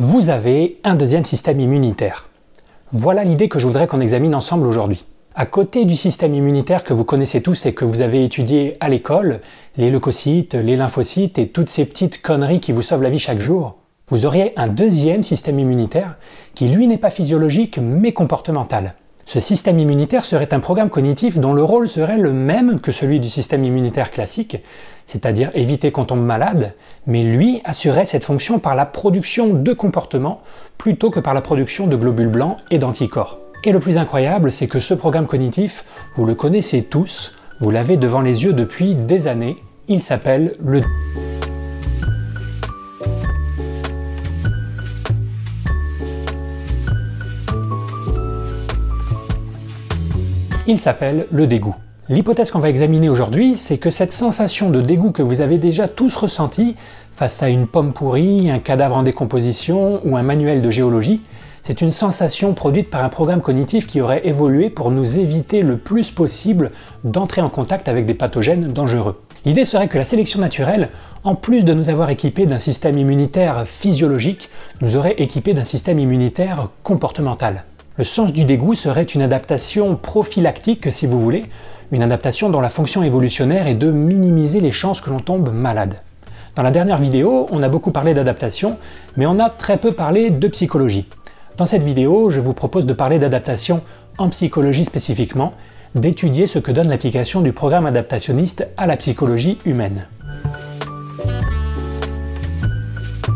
Vous avez un deuxième système immunitaire. Voilà l'idée que je voudrais qu'on examine ensemble aujourd'hui. À côté du système immunitaire que vous connaissez tous et que vous avez étudié à l'école, les leucocytes, les lymphocytes et toutes ces petites conneries qui vous sauvent la vie chaque jour, vous auriez un deuxième système immunitaire qui lui n'est pas physiologique mais comportemental. Ce système immunitaire serait un programme cognitif dont le rôle serait le même que celui du système immunitaire classique, c'est-à-dire éviter qu'on tombe malade, mais lui assurerait cette fonction par la production de comportements plutôt que par la production de globules blancs et d'anticorps. Et le plus incroyable, c'est que ce programme cognitif, vous le connaissez tous, vous l'avez devant les yeux depuis des années, il s'appelle le... il s'appelle le dégoût. L'hypothèse qu'on va examiner aujourd'hui, c'est que cette sensation de dégoût que vous avez déjà tous ressenti face à une pomme pourrie, un cadavre en décomposition ou un manuel de géologie, c'est une sensation produite par un programme cognitif qui aurait évolué pour nous éviter le plus possible d'entrer en contact avec des pathogènes dangereux. L'idée serait que la sélection naturelle, en plus de nous avoir équipés d'un système immunitaire physiologique, nous aurait équipés d'un système immunitaire comportemental. Le sens du dégoût serait une adaptation prophylactique, si vous voulez, une adaptation dont la fonction évolutionnaire est de minimiser les chances que l'on tombe malade. Dans la dernière vidéo, on a beaucoup parlé d'adaptation, mais on a très peu parlé de psychologie. Dans cette vidéo, je vous propose de parler d'adaptation en psychologie spécifiquement, d'étudier ce que donne l'application du programme adaptationniste à la psychologie humaine.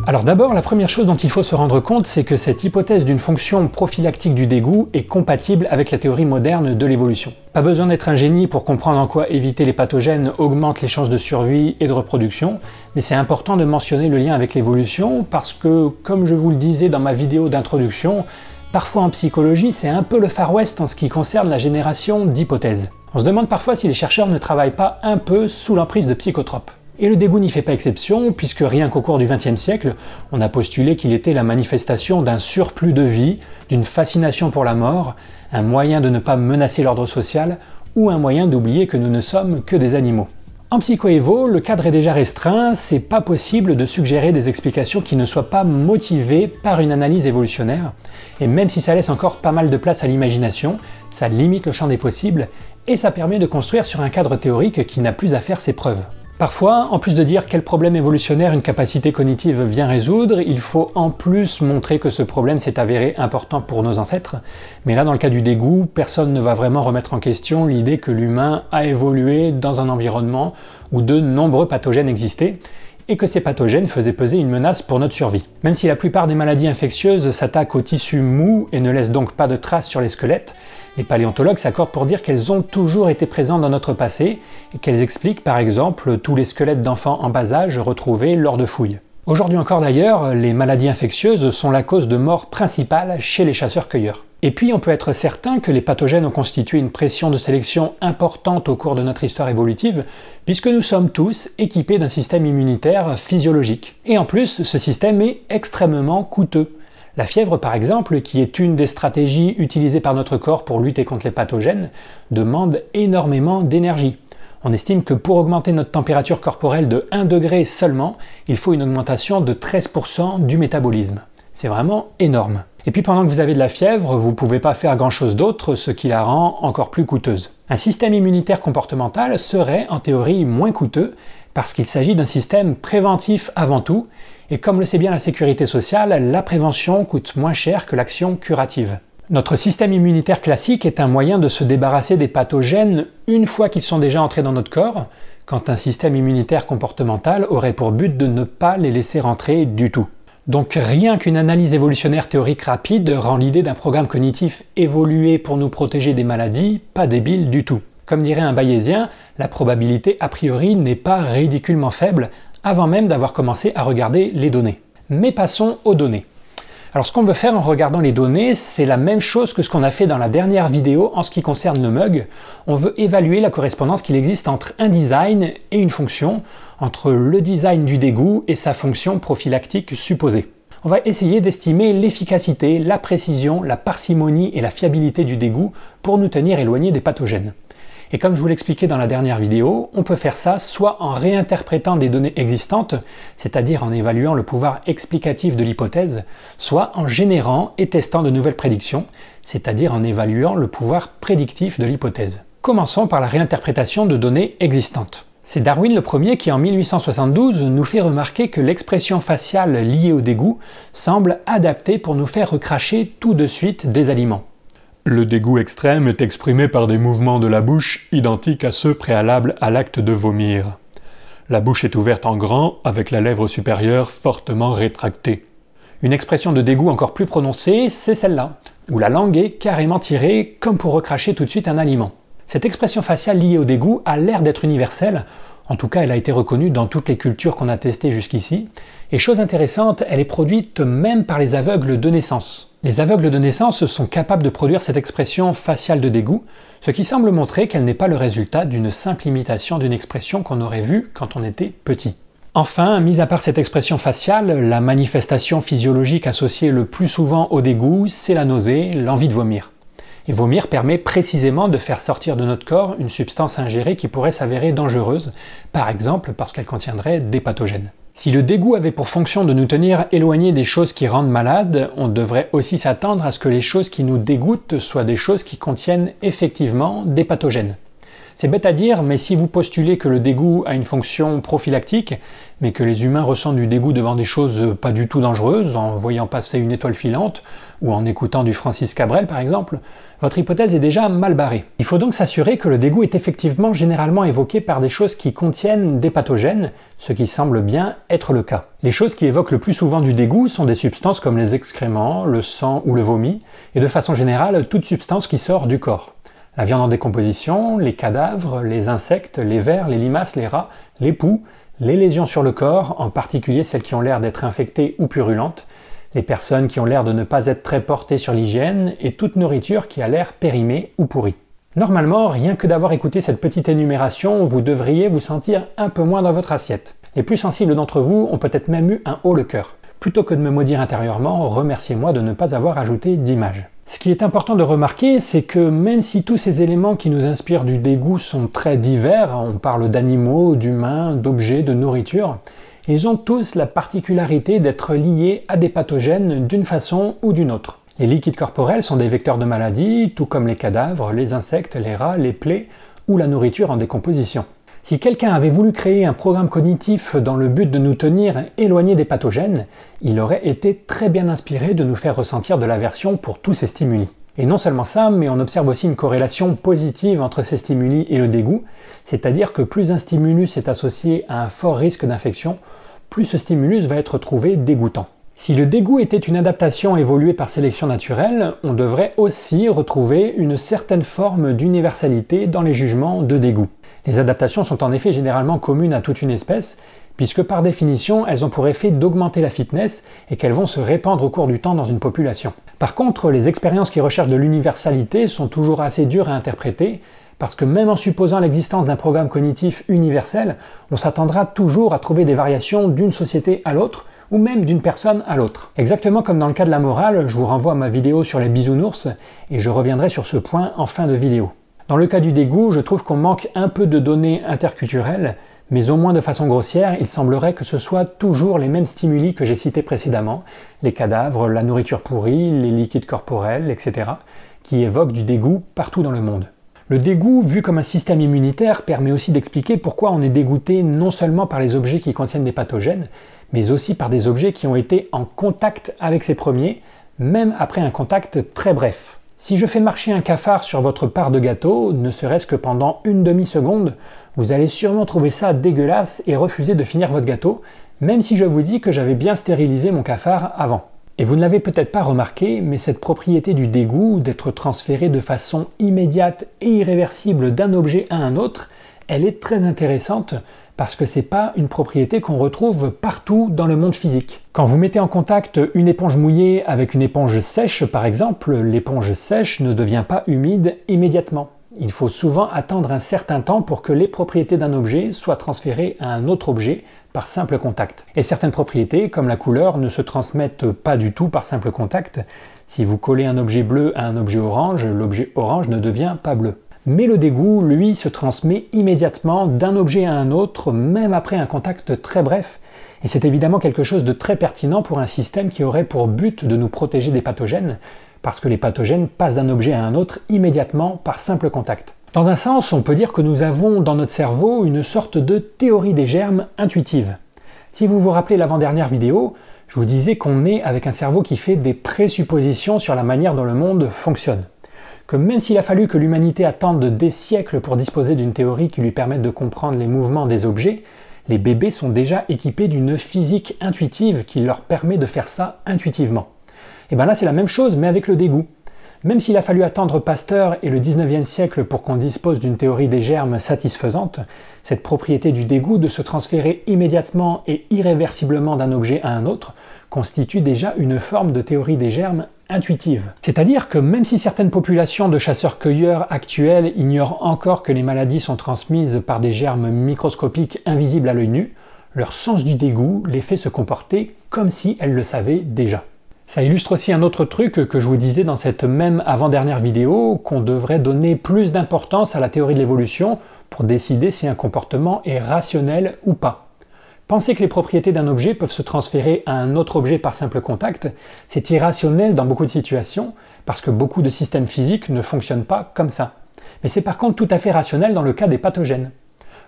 Alors d'abord, la première chose dont il faut se rendre compte, c'est que cette hypothèse d'une fonction prophylactique du dégoût est compatible avec la théorie moderne de l'évolution. Pas besoin d'être un génie pour comprendre en quoi éviter les pathogènes augmente les chances de survie et de reproduction, mais c'est important de mentionner le lien avec l'évolution parce que, comme je vous le disais dans ma vidéo d'introduction, parfois en psychologie, c'est un peu le Far West en ce qui concerne la génération d'hypothèses. On se demande parfois si les chercheurs ne travaillent pas un peu sous l'emprise de psychotropes. Et le dégoût n'y fait pas exception, puisque rien qu'au cours du XXe siècle, on a postulé qu'il était la manifestation d'un surplus de vie, d'une fascination pour la mort, un moyen de ne pas menacer l'ordre social, ou un moyen d'oublier que nous ne sommes que des animaux. En psychoévo, le cadre est déjà restreint, c'est pas possible de suggérer des explications qui ne soient pas motivées par une analyse évolutionnaire, et même si ça laisse encore pas mal de place à l'imagination, ça limite le champ des possibles, et ça permet de construire sur un cadre théorique qui n'a plus à faire ses preuves. Parfois, en plus de dire quel problème évolutionnaire une capacité cognitive vient résoudre, il faut en plus montrer que ce problème s'est avéré important pour nos ancêtres. Mais là, dans le cas du dégoût, personne ne va vraiment remettre en question l'idée que l'humain a évolué dans un environnement où de nombreux pathogènes existaient et que ces pathogènes faisaient peser une menace pour notre survie. Même si la plupart des maladies infectieuses s'attaquent aux tissus mous et ne laissent donc pas de traces sur les squelettes, les paléontologues s'accordent pour dire qu'elles ont toujours été présentes dans notre passé et qu'elles expliquent par exemple tous les squelettes d'enfants en bas âge retrouvés lors de fouilles. Aujourd'hui encore d'ailleurs, les maladies infectieuses sont la cause de mort principale chez les chasseurs-cueilleurs. Et puis on peut être certain que les pathogènes ont constitué une pression de sélection importante au cours de notre histoire évolutive, puisque nous sommes tous équipés d'un système immunitaire physiologique. Et en plus, ce système est extrêmement coûteux. La fièvre, par exemple, qui est une des stratégies utilisées par notre corps pour lutter contre les pathogènes, demande énormément d'énergie. On estime que pour augmenter notre température corporelle de 1 degré seulement, il faut une augmentation de 13% du métabolisme. C'est vraiment énorme. Et puis pendant que vous avez de la fièvre, vous ne pouvez pas faire grand-chose d'autre, ce qui la rend encore plus coûteuse. Un système immunitaire comportemental serait en théorie moins coûteux parce qu'il s'agit d'un système préventif avant tout, et comme le sait bien la sécurité sociale, la prévention coûte moins cher que l'action curative. Notre système immunitaire classique est un moyen de se débarrasser des pathogènes une fois qu'ils sont déjà entrés dans notre corps, quand un système immunitaire comportemental aurait pour but de ne pas les laisser rentrer du tout. Donc rien qu'une analyse évolutionnaire théorique rapide rend l'idée d'un programme cognitif évolué pour nous protéger des maladies pas débile du tout. Comme dirait un bayésien, la probabilité a priori n'est pas ridiculement faible avant même d'avoir commencé à regarder les données. Mais passons aux données. Alors ce qu'on veut faire en regardant les données, c'est la même chose que ce qu'on a fait dans la dernière vidéo en ce qui concerne le mug. On veut évaluer la correspondance qu'il existe entre un design et une fonction, entre le design du dégoût et sa fonction prophylactique supposée. On va essayer d'estimer l'efficacité, la précision, la parcimonie et la fiabilité du dégoût pour nous tenir éloignés des pathogènes. Et comme je vous l'expliquais dans la dernière vidéo, on peut faire ça soit en réinterprétant des données existantes, c'est-à-dire en évaluant le pouvoir explicatif de l'hypothèse, soit en générant et testant de nouvelles prédictions, c'est-à-dire en évaluant le pouvoir prédictif de l'hypothèse. Commençons par la réinterprétation de données existantes. C'est Darwin le premier qui en 1872 nous fait remarquer que l'expression faciale liée au dégoût semble adaptée pour nous faire recracher tout de suite des aliments. Le dégoût extrême est exprimé par des mouvements de la bouche identiques à ceux préalables à l'acte de vomir. La bouche est ouverte en grand avec la lèvre supérieure fortement rétractée. Une expression de dégoût encore plus prononcée, c'est celle-là, où la langue est carrément tirée comme pour recracher tout de suite un aliment. Cette expression faciale liée au dégoût a l'air d'être universelle, en tout cas elle a été reconnue dans toutes les cultures qu'on a testées jusqu'ici, et chose intéressante, elle est produite même par les aveugles de naissance. Les aveugles de naissance sont capables de produire cette expression faciale de dégoût, ce qui semble montrer qu'elle n'est pas le résultat d'une simple imitation d'une expression qu'on aurait vue quand on était petit. Enfin, mis à part cette expression faciale, la manifestation physiologique associée le plus souvent au dégoût, c'est la nausée, l'envie de vomir. Et vomir permet précisément de faire sortir de notre corps une substance ingérée qui pourrait s'avérer dangereuse, par exemple parce qu'elle contiendrait des pathogènes. Si le dégoût avait pour fonction de nous tenir éloignés des choses qui rendent malades, on devrait aussi s'attendre à ce que les choses qui nous dégoûtent soient des choses qui contiennent effectivement des pathogènes. C'est bête à dire, mais si vous postulez que le dégoût a une fonction prophylactique, mais que les humains ressentent du dégoût devant des choses pas du tout dangereuses, en voyant passer une étoile filante, ou en écoutant du Francis Cabrel par exemple, votre hypothèse est déjà mal barrée. Il faut donc s'assurer que le dégoût est effectivement généralement évoqué par des choses qui contiennent des pathogènes, ce qui semble bien être le cas. Les choses qui évoquent le plus souvent du dégoût sont des substances comme les excréments, le sang ou le vomi, et de façon générale toute substance qui sort du corps. La viande en décomposition, les cadavres, les insectes, les vers, les limaces, les rats, les poux, les lésions sur le corps, en particulier celles qui ont l'air d'être infectées ou purulentes, les personnes qui ont l'air de ne pas être très portées sur l'hygiène et toute nourriture qui a l'air périmée ou pourrie. Normalement, rien que d'avoir écouté cette petite énumération, vous devriez vous sentir un peu moins dans votre assiette. Les plus sensibles d'entre vous ont peut-être même eu un haut le cœur. Plutôt que de me maudire intérieurement, remerciez-moi de ne pas avoir ajouté d'image. Ce qui est important de remarquer, c'est que même si tous ces éléments qui nous inspirent du dégoût sont très divers, on parle d'animaux, d'humains, d'objets, de nourriture, ils ont tous la particularité d'être liés à des pathogènes d'une façon ou d'une autre. Les liquides corporels sont des vecteurs de maladies, tout comme les cadavres, les insectes, les rats, les plaies ou la nourriture en décomposition. Si quelqu'un avait voulu créer un programme cognitif dans le but de nous tenir éloignés des pathogènes, il aurait été très bien inspiré de nous faire ressentir de l'aversion pour tous ces stimuli. Et non seulement ça, mais on observe aussi une corrélation positive entre ces stimuli et le dégoût, c'est-à-dire que plus un stimulus est associé à un fort risque d'infection, plus ce stimulus va être trouvé dégoûtant. Si le dégoût était une adaptation évoluée par sélection naturelle, on devrait aussi retrouver une certaine forme d'universalité dans les jugements de dégoût. Les adaptations sont en effet généralement communes à toute une espèce, puisque par définition, elles ont pour effet d'augmenter la fitness et qu'elles vont se répandre au cours du temps dans une population. Par contre, les expériences qui recherchent de l'universalité sont toujours assez dures à interpréter, parce que même en supposant l'existence d'un programme cognitif universel, on s'attendra toujours à trouver des variations d'une société à l'autre, ou même d'une personne à l'autre. Exactement comme dans le cas de la morale, je vous renvoie à ma vidéo sur les bisounours, et je reviendrai sur ce point en fin de vidéo. Dans le cas du dégoût, je trouve qu'on manque un peu de données interculturelles, mais au moins de façon grossière, il semblerait que ce soit toujours les mêmes stimuli que j'ai cités précédemment, les cadavres, la nourriture pourrie, les liquides corporels, etc., qui évoquent du dégoût partout dans le monde. Le dégoût, vu comme un système immunitaire, permet aussi d'expliquer pourquoi on est dégoûté non seulement par les objets qui contiennent des pathogènes, mais aussi par des objets qui ont été en contact avec ces premiers, même après un contact très bref. Si je fais marcher un cafard sur votre part de gâteau, ne serait-ce que pendant une demi-seconde, vous allez sûrement trouver ça dégueulasse et refuser de finir votre gâteau, même si je vous dis que j'avais bien stérilisé mon cafard avant. Et vous ne l'avez peut-être pas remarqué, mais cette propriété du dégoût, d'être transféré de façon immédiate et irréversible d'un objet à un autre, elle est très intéressante parce que c'est pas une propriété qu'on retrouve partout dans le monde physique. Quand vous mettez en contact une éponge mouillée avec une éponge sèche par exemple, l'éponge sèche ne devient pas humide immédiatement. Il faut souvent attendre un certain temps pour que les propriétés d'un objet soient transférées à un autre objet par simple contact. Et certaines propriétés, comme la couleur, ne se transmettent pas du tout par simple contact. Si vous collez un objet bleu à un objet orange, l'objet orange ne devient pas bleu. Mais le dégoût, lui, se transmet immédiatement d'un objet à un autre, même après un contact très bref, et c'est évidemment quelque chose de très pertinent pour un système qui aurait pour but de nous protéger des pathogènes, parce que les pathogènes passent d'un objet à un autre immédiatement par simple contact. Dans un sens, on peut dire que nous avons dans notre cerveau une sorte de théorie des germes intuitive. Si vous vous rappelez l'avant-dernière vidéo, je vous disais qu'on est avec un cerveau qui fait des présuppositions sur la manière dont le monde fonctionne. Que même s'il a fallu que l'humanité attende des siècles pour disposer d'une théorie qui lui permette de comprendre les mouvements des objets, les bébés sont déjà équipés d'une physique intuitive qui leur permet de faire ça intuitivement. Et bien là c'est la même chose mais avec le dégoût. Même s'il a fallu attendre Pasteur et le 19e siècle pour qu'on dispose d'une théorie des germes satisfaisante, cette propriété du dégoût de se transférer immédiatement et irréversiblement d'un objet à un autre constitue déjà une forme de théorie des germes C'est-à-dire que même si certaines populations de chasseurs-cueilleurs actuelles ignorent encore que les maladies sont transmises par des germes microscopiques invisibles à l'œil nu, leur sens du dégoût les fait se comporter comme si elles le savaient déjà. Ça illustre aussi un autre truc que je vous disais dans cette même avant-dernière vidéo, qu'on devrait donner plus d'importance à la théorie de l'évolution pour décider si un comportement est rationnel ou pas. Penser que les propriétés d'un objet peuvent se transférer à un autre objet par simple contact, c'est irrationnel dans beaucoup de situations, parce que beaucoup de systèmes physiques ne fonctionnent pas comme ça. Mais c'est par contre tout à fait rationnel dans le cas des pathogènes.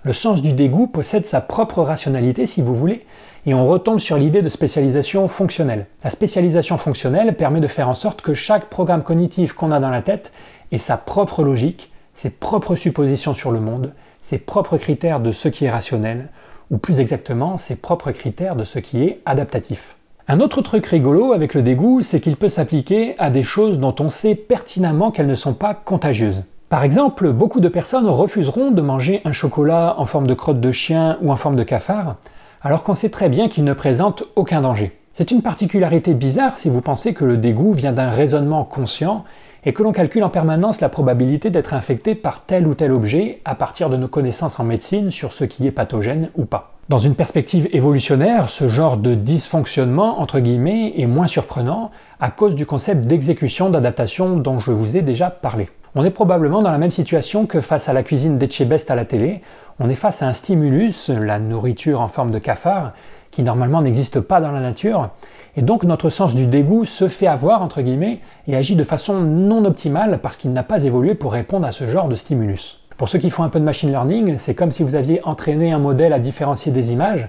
Le sens du dégoût possède sa propre rationalité, si vous voulez, et on retombe sur l'idée de spécialisation fonctionnelle. La spécialisation fonctionnelle permet de faire en sorte que chaque programme cognitif qu'on a dans la tête ait sa propre logique, ses propres suppositions sur le monde, ses propres critères de ce qui est rationnel, ou plus exactement ses propres critères de ce qui est adaptatif. Un autre truc rigolo avec le dégoût, c'est qu'il peut s'appliquer à des choses dont on sait pertinemment qu'elles ne sont pas contagieuses. Par exemple, beaucoup de personnes refuseront de manger un chocolat en forme de crotte de chien ou en forme de cafard, alors qu'on sait très bien qu'il ne présente aucun danger. C'est une particularité bizarre si vous pensez que le dégoût vient d'un raisonnement conscient et que l'on calcule en permanence la probabilité d'être infecté par tel ou tel objet à partir de nos connaissances en médecine sur ce qui est pathogène ou pas. Dans une perspective évolutionnaire, ce genre de dysfonctionnement, entre guillemets, est moins surprenant à cause du concept d'exécution d'adaptation dont je vous ai déjà parlé. On est probablement dans la même situation que face à la cuisine d'Etchebest à la télé. On est face à un stimulus, la nourriture en forme de cafard, qui normalement n'existe pas dans la nature. Et donc notre sens du dégoût se fait avoir, entre guillemets, et agit de façon non optimale parce qu'il n'a pas évolué pour répondre à ce genre de stimulus. Pour ceux qui font un peu de machine learning, c'est comme si vous aviez entraîné un modèle à différencier des images,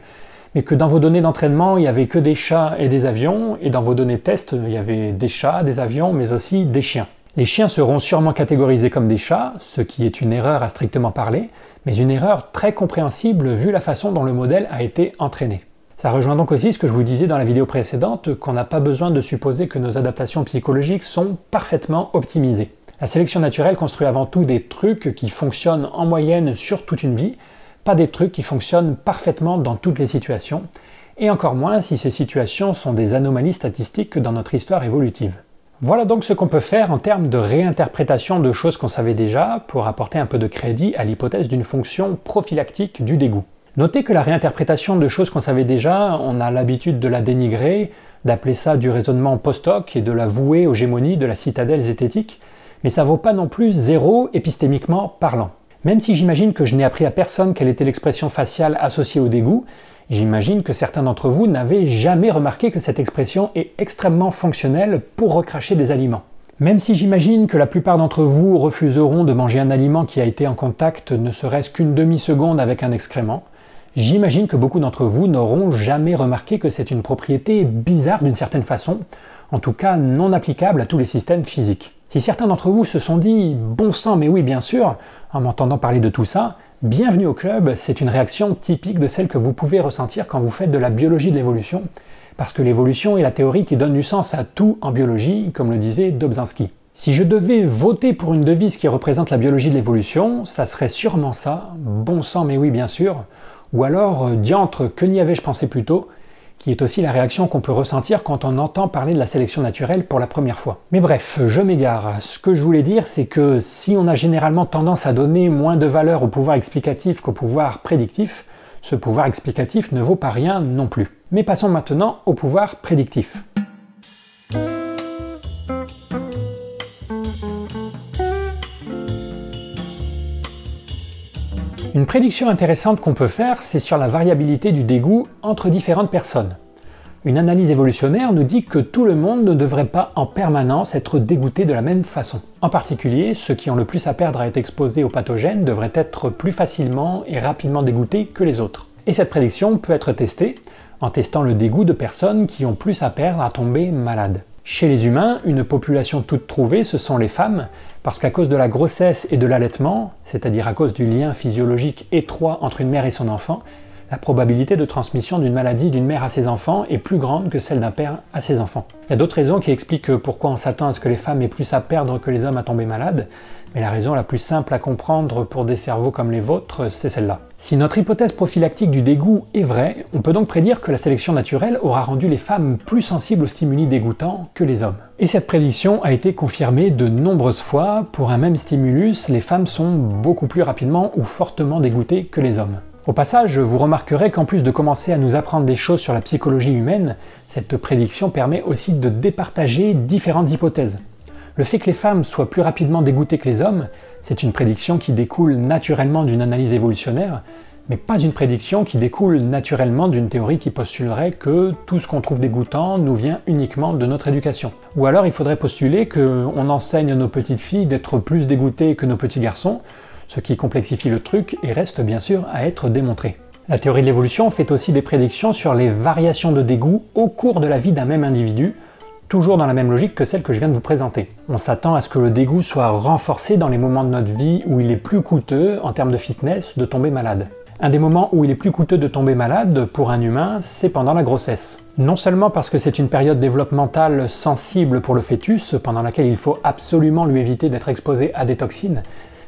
mais que dans vos données d'entraînement, il n'y avait que des chats et des avions, et dans vos données test, il y avait des chats, des avions, mais aussi des chiens. Les chiens seront sûrement catégorisés comme des chats, ce qui est une erreur à strictement parler, mais une erreur très compréhensible vu la façon dont le modèle a été entraîné. Ça rejoint donc aussi ce que je vous disais dans la vidéo précédente, qu'on n'a pas besoin de supposer que nos adaptations psychologiques sont parfaitement optimisées. La sélection naturelle construit avant tout des trucs qui fonctionnent en moyenne sur toute une vie, pas des trucs qui fonctionnent parfaitement dans toutes les situations, et encore moins si ces situations sont des anomalies statistiques dans notre histoire évolutive. Voilà donc ce qu'on peut faire en termes de réinterprétation de choses qu'on savait déjà pour apporter un peu de crédit à l'hypothèse d'une fonction prophylactique du dégoût. Notez que la réinterprétation de choses qu'on savait déjà, on a l'habitude de la dénigrer, d'appeler ça du raisonnement post-hoc et de la vouer aux gémonies de la citadelle zététique, mais ça vaut pas non plus zéro épistémiquement parlant. Même si j'imagine que je n'ai appris à personne quelle était l'expression faciale associée au dégoût, J'imagine que certains d'entre vous n'avaient jamais remarqué que cette expression est extrêmement fonctionnelle pour recracher des aliments. Même si j'imagine que la plupart d'entre vous refuseront de manger un aliment qui a été en contact ne serait-ce qu'une demi-seconde avec un excrément, j'imagine que beaucoup d'entre vous n'auront jamais remarqué que c'est une propriété bizarre d'une certaine façon, en tout cas non applicable à tous les systèmes physiques. Si certains d'entre vous se sont dit bon sang mais oui bien sûr, en m'entendant parler de tout ça, Bienvenue au club, c'est une réaction typique de celle que vous pouvez ressentir quand vous faites de la biologie de l'évolution, parce que l'évolution est la théorie qui donne du sens à tout en biologie, comme le disait Dobzhansky. Si je devais voter pour une devise qui représente la biologie de l'évolution, ça serait sûrement ça, bon sang mais oui bien sûr, ou alors euh, diantre que n'y avais-je pensé plus tôt, qui est aussi la réaction qu'on peut ressentir quand on entend parler de la sélection naturelle pour la première fois. Mais bref, je m'égare. Ce que je voulais dire, c'est que si on a généralement tendance à donner moins de valeur au pouvoir explicatif qu'au pouvoir prédictif, ce pouvoir explicatif ne vaut pas rien non plus. Mais passons maintenant au pouvoir prédictif. Une prédiction intéressante qu'on peut faire, c'est sur la variabilité du dégoût entre différentes personnes. Une analyse évolutionnaire nous dit que tout le monde ne devrait pas en permanence être dégoûté de la même façon. En particulier, ceux qui ont le plus à perdre à être exposés aux pathogènes devraient être plus facilement et rapidement dégoûtés que les autres. Et cette prédiction peut être testée en testant le dégoût de personnes qui ont plus à perdre à tomber malades. Chez les humains, une population toute trouvée, ce sont les femmes, parce qu'à cause de la grossesse et de l'allaitement, c'est-à-dire à cause du lien physiologique étroit entre une mère et son enfant, la probabilité de transmission d'une maladie d'une mère à ses enfants est plus grande que celle d'un père à ses enfants. Il y a d'autres raisons qui expliquent pourquoi on s'attend à ce que les femmes aient plus à perdre que les hommes à tomber malades, mais la raison la plus simple à comprendre pour des cerveaux comme les vôtres, c'est celle-là. Si notre hypothèse prophylactique du dégoût est vraie, on peut donc prédire que la sélection naturelle aura rendu les femmes plus sensibles aux stimuli dégoûtants que les hommes. Et cette prédiction a été confirmée de nombreuses fois. Pour un même stimulus, les femmes sont beaucoup plus rapidement ou fortement dégoûtées que les hommes. Au passage, vous remarquerez qu'en plus de commencer à nous apprendre des choses sur la psychologie humaine, cette prédiction permet aussi de départager différentes hypothèses. Le fait que les femmes soient plus rapidement dégoûtées que les hommes, c'est une prédiction qui découle naturellement d'une analyse évolutionnaire, mais pas une prédiction qui découle naturellement d'une théorie qui postulerait que tout ce qu'on trouve dégoûtant nous vient uniquement de notre éducation. Ou alors il faudrait postuler qu'on enseigne à nos petites filles d'être plus dégoûtées que nos petits garçons, ce qui complexifie le truc et reste bien sûr à être démontré. La théorie de l'évolution fait aussi des prédictions sur les variations de dégoût au cours de la vie d'un même individu, toujours dans la même logique que celle que je viens de vous présenter. On s'attend à ce que le dégoût soit renforcé dans les moments de notre vie où il est plus coûteux, en termes de fitness, de tomber malade. Un des moments où il est plus coûteux de tomber malade pour un humain, c'est pendant la grossesse. Non seulement parce que c'est une période développementale sensible pour le fœtus, pendant laquelle il faut absolument lui éviter d'être exposé à des toxines,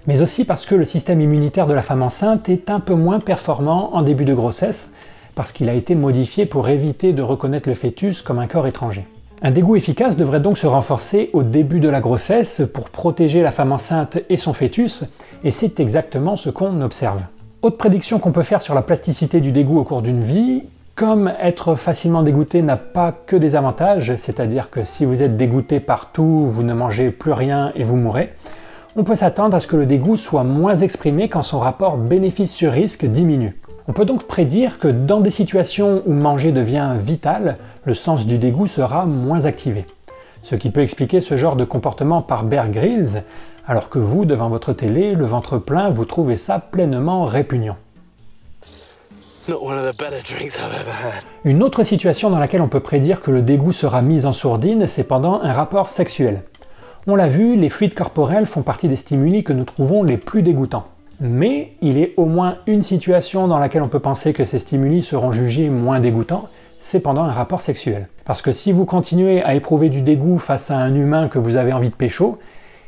mais aussi parce que le système immunitaire de la femme enceinte est un peu moins performant en début de grossesse, parce qu'il a été modifié pour éviter de reconnaître le fœtus comme un corps étranger. Un dégoût efficace devrait donc se renforcer au début de la grossesse pour protéger la femme enceinte et son fœtus, et c'est exactement ce qu'on observe. Autre prédiction qu'on peut faire sur la plasticité du dégoût au cours d'une vie, comme être facilement dégoûté n'a pas que des avantages, c'est-à-dire que si vous êtes dégoûté partout, vous ne mangez plus rien et vous mourrez, on peut s'attendre à ce que le dégoût soit moins exprimé quand son rapport bénéfice sur risque diminue. On peut donc prédire que dans des situations où manger devient vital, le sens du dégoût sera moins activé. Ce qui peut expliquer ce genre de comportement par Bear Grylls, alors que vous, devant votre télé, le ventre plein, vous trouvez ça pleinement répugnant. Une autre situation dans laquelle on peut prédire que le dégoût sera mis en sourdine, c'est pendant un rapport sexuel. On l'a vu, les fluides corporels font partie des stimuli que nous trouvons les plus dégoûtants. Mais il est au moins une situation dans laquelle on peut penser que ces stimuli seront jugés moins dégoûtants, c'est pendant un rapport sexuel. Parce que si vous continuez à éprouver du dégoût face à un humain que vous avez envie de pécho,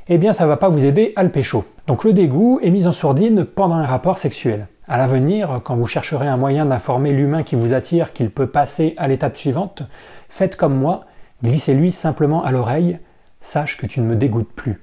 eh bien ça va pas vous aider à le pécho. Donc le dégoût est mis en sourdine pendant un rapport sexuel. À l'avenir, quand vous chercherez un moyen d'informer l'humain qui vous attire qu'il peut passer à l'étape suivante, faites comme moi, glissez-lui simplement à l'oreille sache que tu ne me dégoûtes plus.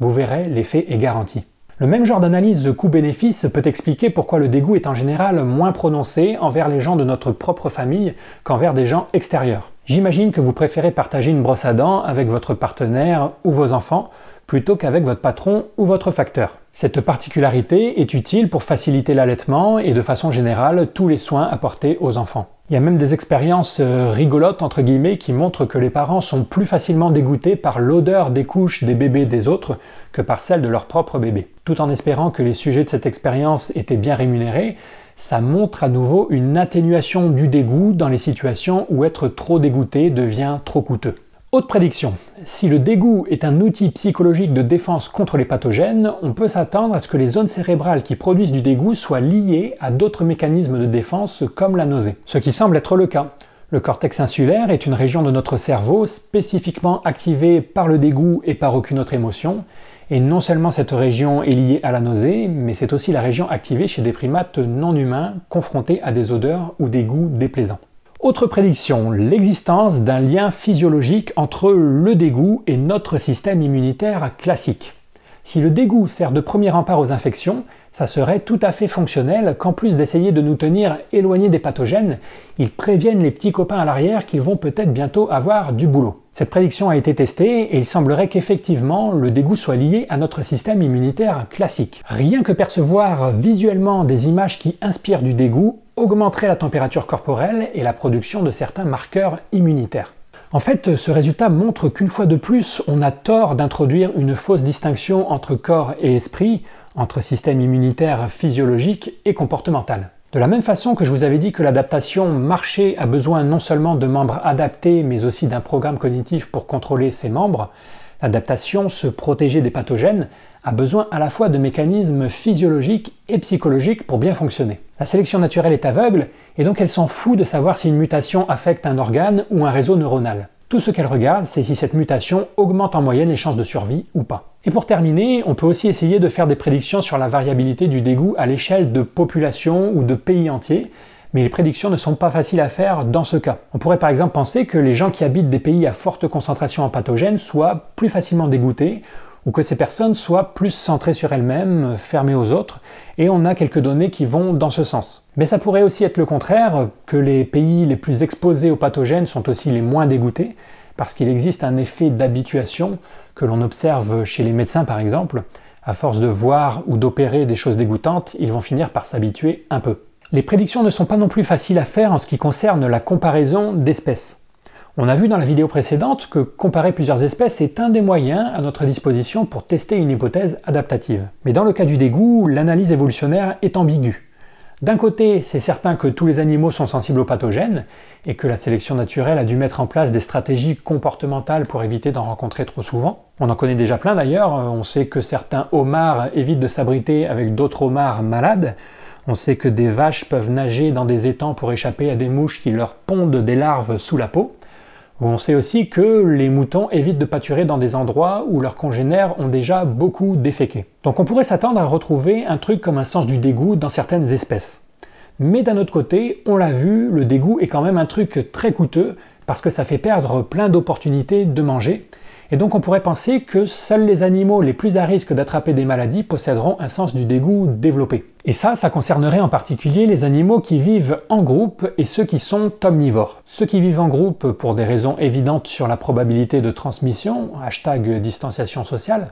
Vous verrez, l'effet est garanti. Le même genre d'analyse de coût-bénéfice peut expliquer pourquoi le dégoût est en général moins prononcé envers les gens de notre propre famille qu'envers des gens extérieurs. J'imagine que vous préférez partager une brosse à dents avec votre partenaire ou vos enfants plutôt qu'avec votre patron ou votre facteur. Cette particularité est utile pour faciliter l'allaitement et de façon générale tous les soins apportés aux enfants. Il y a même des expériences euh, rigolotes entre guillemets qui montrent que les parents sont plus facilement dégoûtés par l'odeur des couches des bébés des autres que par celle de leur propre bébé. Tout en espérant que les sujets de cette expérience étaient bien rémunérés, ça montre à nouveau une atténuation du dégoût dans les situations où être trop dégoûté devient trop coûteux. Autre prédiction, si le dégoût est un outil psychologique de défense contre les pathogènes, on peut s'attendre à ce que les zones cérébrales qui produisent du dégoût soient liées à d'autres mécanismes de défense comme la nausée. Ce qui semble être le cas. Le cortex insulaire est une région de notre cerveau spécifiquement activée par le dégoût et par aucune autre émotion, et non seulement cette région est liée à la nausée, mais c'est aussi la région activée chez des primates non humains confrontés à des odeurs ou des goûts déplaisants. Autre prédiction, l'existence d'un lien physiologique entre le dégoût et notre système immunitaire classique. Si le dégoût sert de premier rempart aux infections, ça serait tout à fait fonctionnel qu'en plus d'essayer de nous tenir éloignés des pathogènes, ils préviennent les petits copains à l'arrière qu'ils vont peut-être bientôt avoir du boulot. Cette prédiction a été testée et il semblerait qu'effectivement le dégoût soit lié à notre système immunitaire classique. Rien que percevoir visuellement des images qui inspirent du dégoût augmenterait la température corporelle et la production de certains marqueurs immunitaires. En fait, ce résultat montre qu'une fois de plus, on a tort d'introduire une fausse distinction entre corps et esprit, entre système immunitaire physiologique et comportemental. De la même façon que je vous avais dit que l'adaptation marché a besoin non seulement de membres adaptés, mais aussi d'un programme cognitif pour contrôler ses membres, l'adaptation se protéger des pathogènes a besoin à la fois de mécanismes physiologiques et psychologiques pour bien fonctionner. La sélection naturelle est aveugle et donc elle s'en fout de savoir si une mutation affecte un organe ou un réseau neuronal. Tout ce qu'elle regarde, c'est si cette mutation augmente en moyenne les chances de survie ou pas. Et pour terminer, on peut aussi essayer de faire des prédictions sur la variabilité du dégoût à l'échelle de populations ou de pays entiers, mais les prédictions ne sont pas faciles à faire dans ce cas. On pourrait par exemple penser que les gens qui habitent des pays à forte concentration en pathogènes soient plus facilement dégoûtés, ou que ces personnes soient plus centrées sur elles-mêmes, fermées aux autres, et on a quelques données qui vont dans ce sens. Mais ça pourrait aussi être le contraire, que les pays les plus exposés aux pathogènes sont aussi les moins dégoûtés, parce qu'il existe un effet d'habituation que l'on observe chez les médecins par exemple. À force de voir ou d'opérer des choses dégoûtantes, ils vont finir par s'habituer un peu. Les prédictions ne sont pas non plus faciles à faire en ce qui concerne la comparaison d'espèces. On a vu dans la vidéo précédente que comparer plusieurs espèces est un des moyens à notre disposition pour tester une hypothèse adaptative. Mais dans le cas du dégoût, l'analyse évolutionnaire est ambiguë. D'un côté, c'est certain que tous les animaux sont sensibles aux pathogènes et que la sélection naturelle a dû mettre en place des stratégies comportementales pour éviter d'en rencontrer trop souvent. On en connaît déjà plein d'ailleurs, on sait que certains homards évitent de s'abriter avec d'autres homards malades, on sait que des vaches peuvent nager dans des étangs pour échapper à des mouches qui leur pondent des larves sous la peau. On sait aussi que les moutons évitent de pâturer dans des endroits où leurs congénères ont déjà beaucoup déféqué. Donc on pourrait s'attendre à retrouver un truc comme un sens du dégoût dans certaines espèces. Mais d'un autre côté, on l'a vu, le dégoût est quand même un truc très coûteux parce que ça fait perdre plein d'opportunités de manger. Et donc on pourrait penser que seuls les animaux les plus à risque d'attraper des maladies posséderont un sens du dégoût développé. Et ça, ça concernerait en particulier les animaux qui vivent en groupe et ceux qui sont omnivores. Ceux qui vivent en groupe pour des raisons évidentes sur la probabilité de transmission, hashtag distanciation sociale,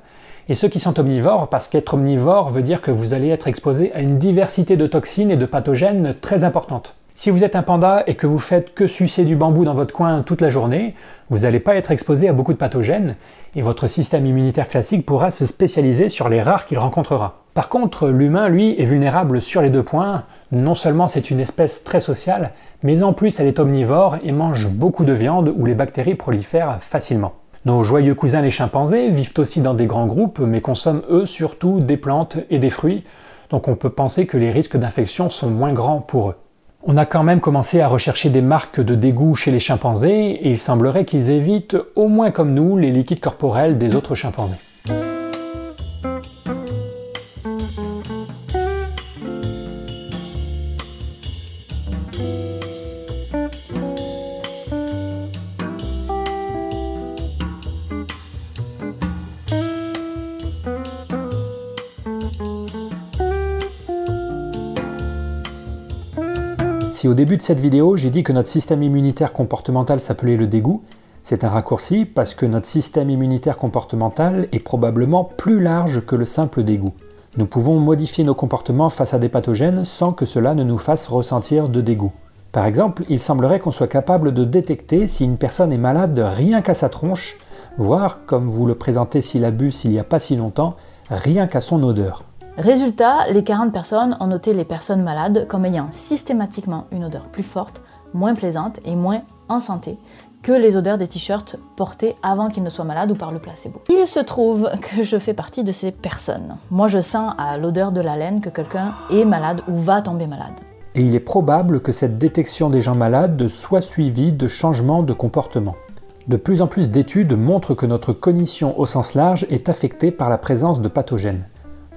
et ceux qui sont omnivores parce qu'être omnivore veut dire que vous allez être exposé à une diversité de toxines et de pathogènes très importante. Si vous êtes un panda et que vous faites que sucer du bambou dans votre coin toute la journée, vous n'allez pas être exposé à beaucoup de pathogènes et votre système immunitaire classique pourra se spécialiser sur les rares qu'il rencontrera. Par contre, l'humain, lui, est vulnérable sur les deux points. Non seulement c'est une espèce très sociale, mais en plus elle est omnivore et mange beaucoup de viande où les bactéries prolifèrent facilement. Nos joyeux cousins les chimpanzés vivent aussi dans des grands groupes, mais consomment eux surtout des plantes et des fruits, donc on peut penser que les risques d'infection sont moins grands pour eux. On a quand même commencé à rechercher des marques de dégoût chez les chimpanzés et il semblerait qu'ils évitent, au moins comme nous, les liquides corporels des autres chimpanzés. Si au début de cette vidéo j'ai dit que notre système immunitaire comportemental s'appelait le dégoût, c'est un raccourci parce que notre système immunitaire comportemental est probablement plus large que le simple dégoût. Nous pouvons modifier nos comportements face à des pathogènes sans que cela ne nous fasse ressentir de dégoût. Par exemple, il semblerait qu'on soit capable de détecter si une personne est malade rien qu'à sa tronche, voire, comme vous le présentez syllabus il n'y a pas si longtemps, rien qu'à son odeur. Résultat, les 40 personnes ont noté les personnes malades comme ayant systématiquement une odeur plus forte, moins plaisante et moins en santé que les odeurs des t-shirts portés avant qu'ils ne soient malades ou par le placebo. Il se trouve que je fais partie de ces personnes. Moi, je sens à l'odeur de la laine que quelqu'un est malade ou va tomber malade. Et il est probable que cette détection des gens malades soit suivie de changements de comportement. De plus en plus d'études montrent que notre cognition au sens large est affectée par la présence de pathogènes.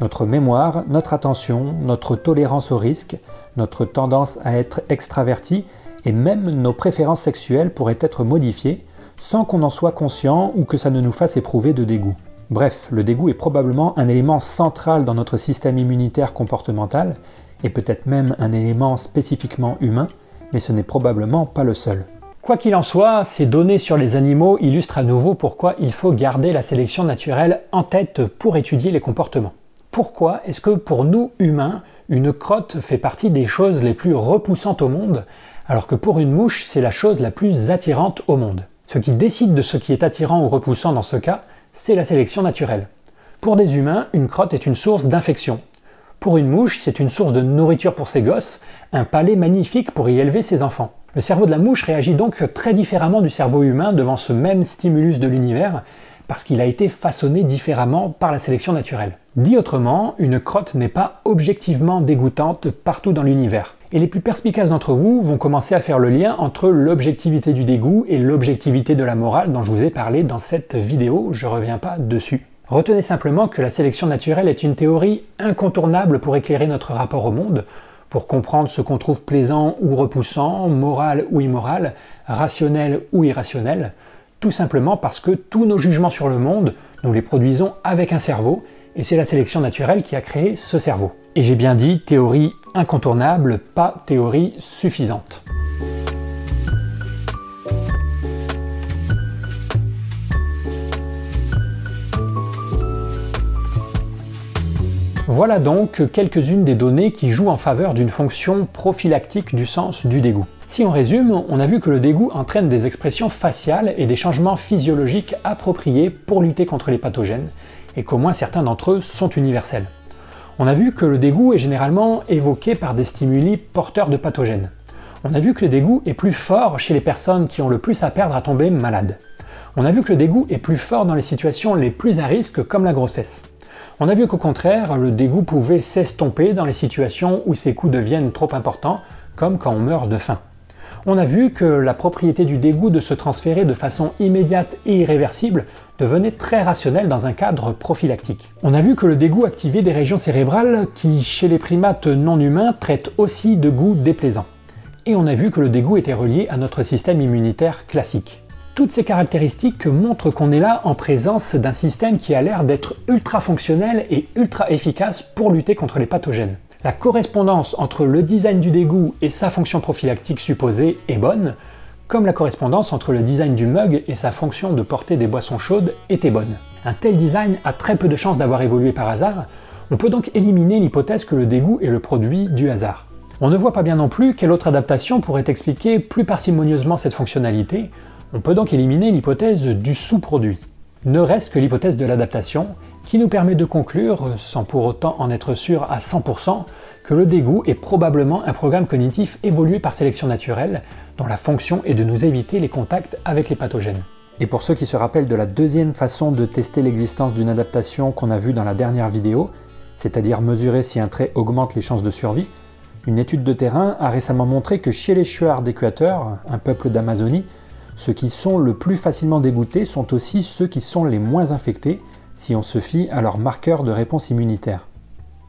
Notre mémoire, notre attention, notre tolérance au risque, notre tendance à être extraverti et même nos préférences sexuelles pourraient être modifiées sans qu'on en soit conscient ou que ça ne nous fasse éprouver de dégoût. Bref, le dégoût est probablement un élément central dans notre système immunitaire comportemental et peut-être même un élément spécifiquement humain, mais ce n'est probablement pas le seul. Quoi qu'il en soit, ces données sur les animaux illustrent à nouveau pourquoi il faut garder la sélection naturelle en tête pour étudier les comportements. Pourquoi est-ce que pour nous humains, une crotte fait partie des choses les plus repoussantes au monde, alors que pour une mouche, c'est la chose la plus attirante au monde? Ce qui décide de ce qui est attirant ou repoussant dans ce cas, c'est la sélection naturelle. Pour des humains, une crotte est une source d'infection. Pour une mouche, c'est une source de nourriture pour ses gosses, un palais magnifique pour y élever ses enfants. Le cerveau de la mouche réagit donc très différemment du cerveau humain devant ce même stimulus de l'univers, parce qu'il a été façonné différemment par la sélection naturelle. Dit autrement, une crotte n'est pas objectivement dégoûtante partout dans l'univers. Et les plus perspicaces d'entre vous vont commencer à faire le lien entre l'objectivité du dégoût et l'objectivité de la morale dont je vous ai parlé dans cette vidéo, je reviens pas dessus. Retenez simplement que la sélection naturelle est une théorie incontournable pour éclairer notre rapport au monde, pour comprendre ce qu'on trouve plaisant ou repoussant, moral ou immoral, rationnel ou irrationnel, tout simplement parce que tous nos jugements sur le monde, nous les produisons avec un cerveau, et c'est la sélection naturelle qui a créé ce cerveau. Et j'ai bien dit théorie incontournable, pas théorie suffisante. Voilà donc quelques-unes des données qui jouent en faveur d'une fonction prophylactique du sens du dégoût. Si on résume, on a vu que le dégoût entraîne des expressions faciales et des changements physiologiques appropriés pour lutter contre les pathogènes, et qu'au moins certains d'entre eux sont universels. On a vu que le dégoût est généralement évoqué par des stimuli porteurs de pathogènes. On a vu que le dégoût est plus fort chez les personnes qui ont le plus à perdre à tomber malades. On a vu que le dégoût est plus fort dans les situations les plus à risque comme la grossesse. On a vu qu'au contraire, le dégoût pouvait s'estomper dans les situations où ces coûts deviennent trop importants, comme quand on meurt de faim. On a vu que la propriété du dégoût de se transférer de façon immédiate et irréversible devenait très rationnelle dans un cadre prophylactique. On a vu que le dégoût activait des régions cérébrales qui, chez les primates non humains, traitent aussi de goûts déplaisants. Et on a vu que le dégoût était relié à notre système immunitaire classique. Toutes ces caractéristiques montrent qu'on est là en présence d'un système qui a l'air d'être ultra fonctionnel et ultra efficace pour lutter contre les pathogènes. La correspondance entre le design du dégoût et sa fonction prophylactique supposée est bonne, comme la correspondance entre le design du mug et sa fonction de porter des boissons chaudes était bonne. Un tel design a très peu de chances d'avoir évolué par hasard, on peut donc éliminer l'hypothèse que le dégoût est le produit du hasard. On ne voit pas bien non plus quelle autre adaptation pourrait expliquer plus parcimonieusement cette fonctionnalité, on peut donc éliminer l'hypothèse du sous-produit. Ne reste que l'hypothèse de l'adaptation, qui nous permet de conclure, sans pour autant en être sûr à 100%, que le dégoût est probablement un programme cognitif évolué par sélection naturelle, dont la fonction est de nous éviter les contacts avec les pathogènes. Et pour ceux qui se rappellent de la deuxième façon de tester l'existence d'une adaptation qu'on a vue dans la dernière vidéo, c'est-à-dire mesurer si un trait augmente les chances de survie, une étude de terrain a récemment montré que chez les chuards d'équateur, un peuple d'Amazonie, ceux qui sont le plus facilement dégoûtés sont aussi ceux qui sont les moins infectés, si on se fie à leur marqueur de réponse immunitaire.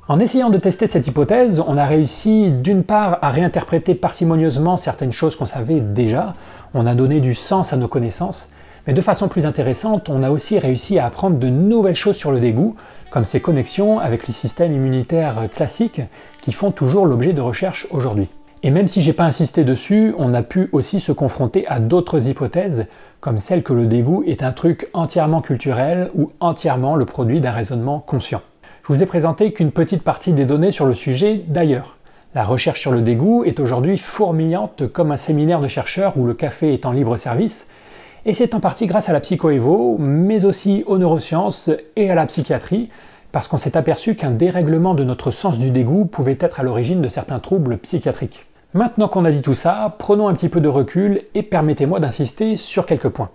En essayant de tester cette hypothèse, on a réussi d'une part à réinterpréter parcimonieusement certaines choses qu'on savait déjà, on a donné du sens à nos connaissances, mais de façon plus intéressante, on a aussi réussi à apprendre de nouvelles choses sur le dégoût, comme ses connexions avec les systèmes immunitaires classiques qui font toujours l'objet de recherches aujourd'hui. Et même si j'ai pas insisté dessus, on a pu aussi se confronter à d'autres hypothèses, comme celle que le dégoût est un truc entièrement culturel ou entièrement le produit d'un raisonnement conscient. Je vous ai présenté qu'une petite partie des données sur le sujet d'ailleurs. La recherche sur le dégoût est aujourd'hui fourmillante comme un séminaire de chercheurs où le café est en libre service, et c'est en partie grâce à la psychoévo, mais aussi aux neurosciences et à la psychiatrie, parce qu'on s'est aperçu qu'un dérèglement de notre sens du dégoût pouvait être à l'origine de certains troubles psychiatriques. Maintenant qu'on a dit tout ça, prenons un petit peu de recul et permettez-moi d'insister sur quelques points.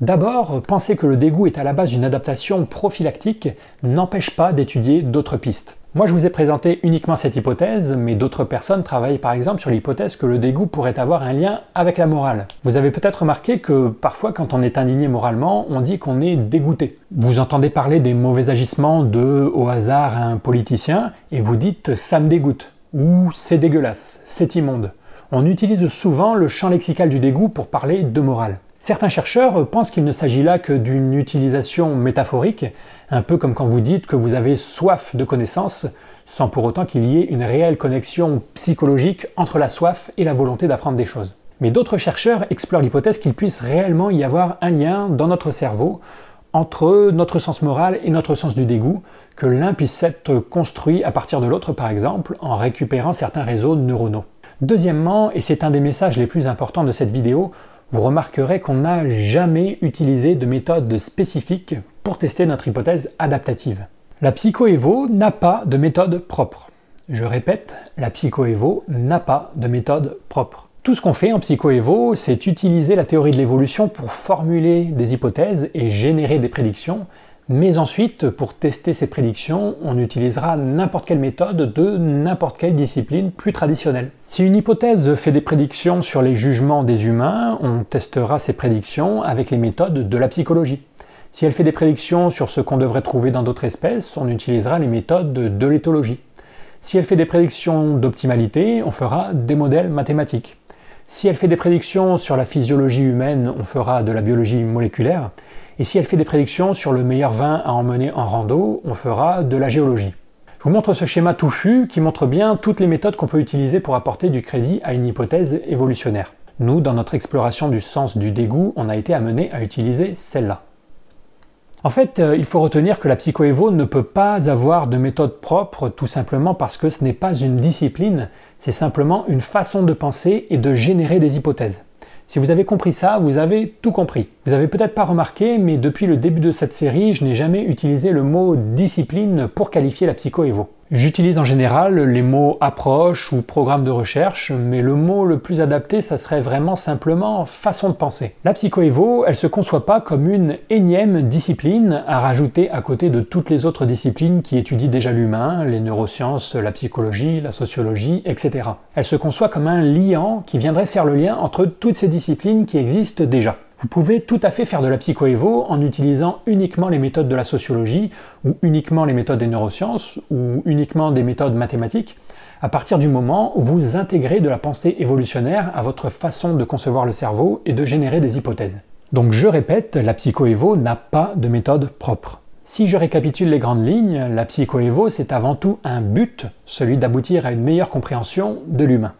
D'abord, penser que le dégoût est à la base d'une adaptation prophylactique n'empêche pas d'étudier d'autres pistes. Moi, je vous ai présenté uniquement cette hypothèse, mais d'autres personnes travaillent par exemple sur l'hypothèse que le dégoût pourrait avoir un lien avec la morale. Vous avez peut-être remarqué que parfois, quand on est indigné moralement, on dit qu'on est dégoûté. Vous entendez parler des mauvais agissements de, au hasard, un politicien, et vous dites ça me dégoûte, ou c'est dégueulasse, c'est immonde. On utilise souvent le champ lexical du dégoût pour parler de morale. Certains chercheurs pensent qu'il ne s'agit là que d'une utilisation métaphorique, un peu comme quand vous dites que vous avez soif de connaissances, sans pour autant qu'il y ait une réelle connexion psychologique entre la soif et la volonté d'apprendre des choses. Mais d'autres chercheurs explorent l'hypothèse qu'il puisse réellement y avoir un lien dans notre cerveau entre notre sens moral et notre sens du dégoût, que l'un puisse être construit à partir de l'autre par exemple en récupérant certains réseaux neuronaux. Deuxièmement, et c'est un des messages les plus importants de cette vidéo, vous remarquerez qu'on n'a jamais utilisé de méthode spécifique pour tester notre hypothèse adaptative. La psychoévo n'a pas de méthode propre. Je répète, la psychoévo n'a pas de méthode propre. Tout ce qu'on fait en psychoévo, c'est utiliser la théorie de l'évolution pour formuler des hypothèses et générer des prédictions, mais ensuite, pour tester ces prédictions, on utilisera n'importe quelle méthode de n'importe quelle discipline plus traditionnelle. Si une hypothèse fait des prédictions sur les jugements des humains, on testera ces prédictions avec les méthodes de la psychologie. Si elle fait des prédictions sur ce qu'on devrait trouver dans d'autres espèces, on utilisera les méthodes de l'éthologie. Si elle fait des prédictions d'optimalité, on fera des modèles mathématiques. Si elle fait des prédictions sur la physiologie humaine, on fera de la biologie moléculaire. Et si elle fait des prédictions sur le meilleur vin à emmener en rando, on fera de la géologie. Je vous montre ce schéma touffu qui montre bien toutes les méthodes qu'on peut utiliser pour apporter du crédit à une hypothèse évolutionnaire. Nous, dans notre exploration du sens du dégoût, on a été amené à utiliser celle-là. En fait, euh, il faut retenir que la psychoévo ne peut pas avoir de méthode propre tout simplement parce que ce n'est pas une discipline, c'est simplement une façon de penser et de générer des hypothèses. Si vous avez compris ça, vous avez tout compris. Vous avez peut-être pas remarqué, mais depuis le début de cette série, je n'ai jamais utilisé le mot discipline pour qualifier la psycho-évo. J'utilise en général les mots approche ou programme de recherche, mais le mot le plus adapté, ça serait vraiment simplement façon de penser. La psychoévo, elle se conçoit pas comme une énième discipline à rajouter à côté de toutes les autres disciplines qui étudient déjà l'humain, les neurosciences, la psychologie, la sociologie, etc. Elle se conçoit comme un liant qui viendrait faire le lien entre toutes ces disciplines qui existent déjà. Vous pouvez tout à fait faire de la psychoévo en utilisant uniquement les méthodes de la sociologie, ou uniquement les méthodes des neurosciences, ou uniquement des méthodes mathématiques, à partir du moment où vous intégrez de la pensée évolutionnaire à votre façon de concevoir le cerveau et de générer des hypothèses. Donc je répète, la psychoévo n'a pas de méthode propre. Si je récapitule les grandes lignes, la psychoévo c'est avant tout un but, celui d'aboutir à une meilleure compréhension de l'humain.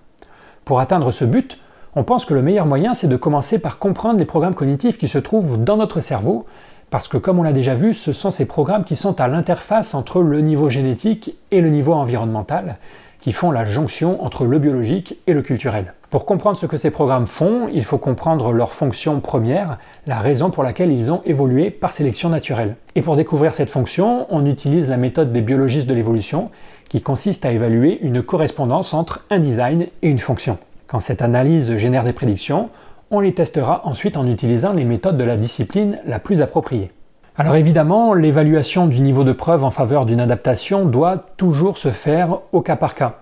Pour atteindre ce but, on pense que le meilleur moyen, c'est de commencer par comprendre les programmes cognitifs qui se trouvent dans notre cerveau, parce que comme on l'a déjà vu, ce sont ces programmes qui sont à l'interface entre le niveau génétique et le niveau environnemental, qui font la jonction entre le biologique et le culturel. Pour comprendre ce que ces programmes font, il faut comprendre leur fonction première, la raison pour laquelle ils ont évolué par sélection naturelle. Et pour découvrir cette fonction, on utilise la méthode des biologistes de l'évolution, qui consiste à évaluer une correspondance entre un design et une fonction. Quand cette analyse génère des prédictions, on les testera ensuite en utilisant les méthodes de la discipline la plus appropriée. Alors évidemment, l'évaluation du niveau de preuve en faveur d'une adaptation doit toujours se faire au cas par cas.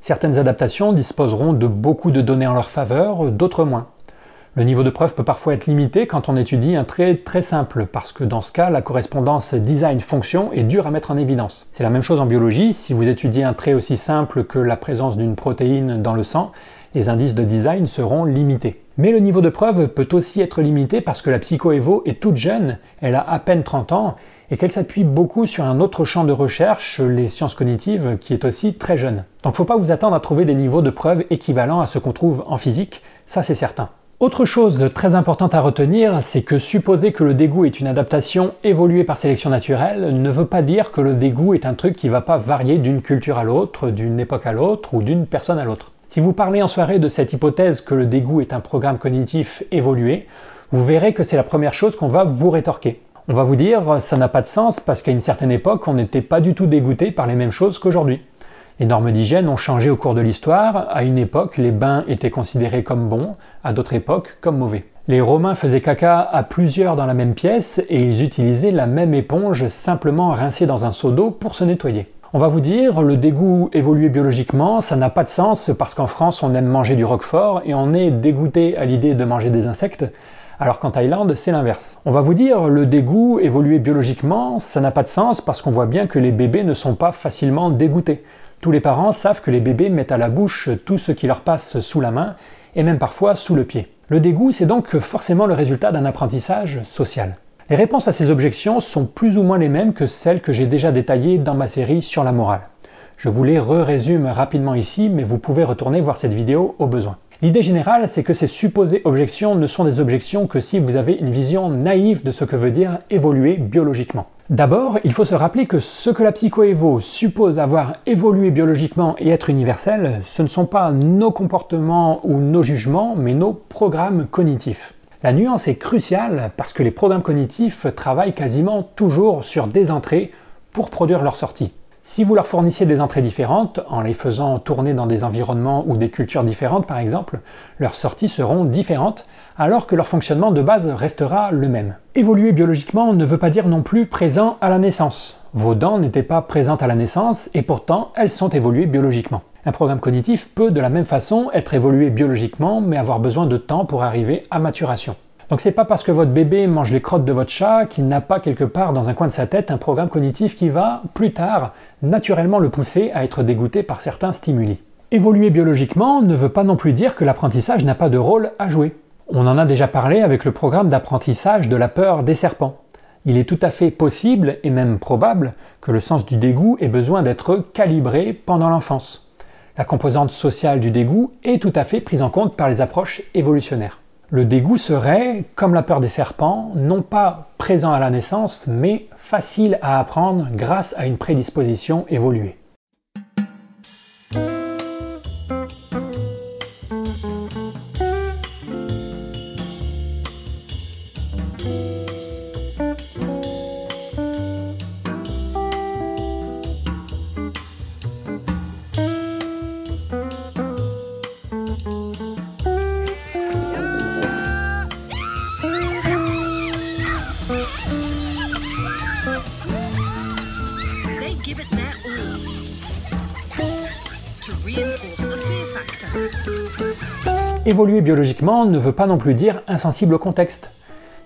Certaines adaptations disposeront de beaucoup de données en leur faveur, d'autres moins. Le niveau de preuve peut parfois être limité quand on étudie un trait très simple, parce que dans ce cas, la correspondance design-fonction est dure à mettre en évidence. C'est la même chose en biologie, si vous étudiez un trait aussi simple que la présence d'une protéine dans le sang, les indices de design seront limités. Mais le niveau de preuve peut aussi être limité parce que la psychoévo est toute jeune, elle a à peine 30 ans, et qu'elle s'appuie beaucoup sur un autre champ de recherche, les sciences cognitives, qui est aussi très jeune. Donc faut pas vous attendre à trouver des niveaux de preuve équivalents à ce qu'on trouve en physique, ça c'est certain. Autre chose très importante à retenir, c'est que supposer que le dégoût est une adaptation évoluée par sélection naturelle ne veut pas dire que le dégoût est un truc qui va pas varier d'une culture à l'autre, d'une époque à l'autre ou d'une personne à l'autre. Si vous parlez en soirée de cette hypothèse que le dégoût est un programme cognitif évolué, vous verrez que c'est la première chose qu'on va vous rétorquer. On va vous dire ça n'a pas de sens parce qu'à une certaine époque on n'était pas du tout dégoûté par les mêmes choses qu'aujourd'hui. Les normes d'hygiène ont changé au cours de l'histoire. À une époque, les bains étaient considérés comme bons, à d'autres époques comme mauvais. Les Romains faisaient caca à plusieurs dans la même pièce et ils utilisaient la même éponge simplement rincée dans un seau d'eau pour se nettoyer. On va vous dire, le dégoût évolué biologiquement, ça n'a pas de sens parce qu'en France, on aime manger du roquefort et on est dégoûté à l'idée de manger des insectes, alors qu'en Thaïlande, c'est l'inverse. On va vous dire, le dégoût évolué biologiquement, ça n'a pas de sens parce qu'on voit bien que les bébés ne sont pas facilement dégoûtés. Tous les parents savent que les bébés mettent à la bouche tout ce qui leur passe sous la main et même parfois sous le pied. Le dégoût, c'est donc forcément le résultat d'un apprentissage social. Les réponses à ces objections sont plus ou moins les mêmes que celles que j'ai déjà détaillées dans ma série sur la morale. Je vous les re-résume rapidement ici, mais vous pouvez retourner voir cette vidéo au besoin. L'idée générale, c'est que ces supposées objections ne sont des objections que si vous avez une vision naïve de ce que veut dire évoluer biologiquement. D'abord, il faut se rappeler que ce que la psychoévo suppose avoir évolué biologiquement et être universel, ce ne sont pas nos comportements ou nos jugements, mais nos programmes cognitifs. La nuance est cruciale parce que les programmes cognitifs travaillent quasiment toujours sur des entrées pour produire leur sortie. Si vous leur fournissiez des entrées différentes, en les faisant tourner dans des environnements ou des cultures différentes par exemple, leurs sorties seront différentes alors que leur fonctionnement de base restera le même. Évoluer biologiquement ne veut pas dire non plus présent à la naissance. Vos dents n'étaient pas présentes à la naissance et pourtant elles sont évoluées biologiquement. Un programme cognitif peut de la même façon être évolué biologiquement mais avoir besoin de temps pour arriver à maturation. Donc c'est pas parce que votre bébé mange les crottes de votre chat qu'il n'a pas quelque part dans un coin de sa tête un programme cognitif qui va, plus tard, naturellement le pousser à être dégoûté par certains stimuli. Évoluer biologiquement ne veut pas non plus dire que l'apprentissage n'a pas de rôle à jouer. On en a déjà parlé avec le programme d'apprentissage de la peur des serpents. Il est tout à fait possible et même probable que le sens du dégoût ait besoin d'être calibré pendant l'enfance. La composante sociale du dégoût est tout à fait prise en compte par les approches évolutionnaires. Le dégoût serait, comme la peur des serpents, non pas présent à la naissance, mais facile à apprendre grâce à une prédisposition évoluée. Évoluer biologiquement ne veut pas non plus dire insensible au contexte.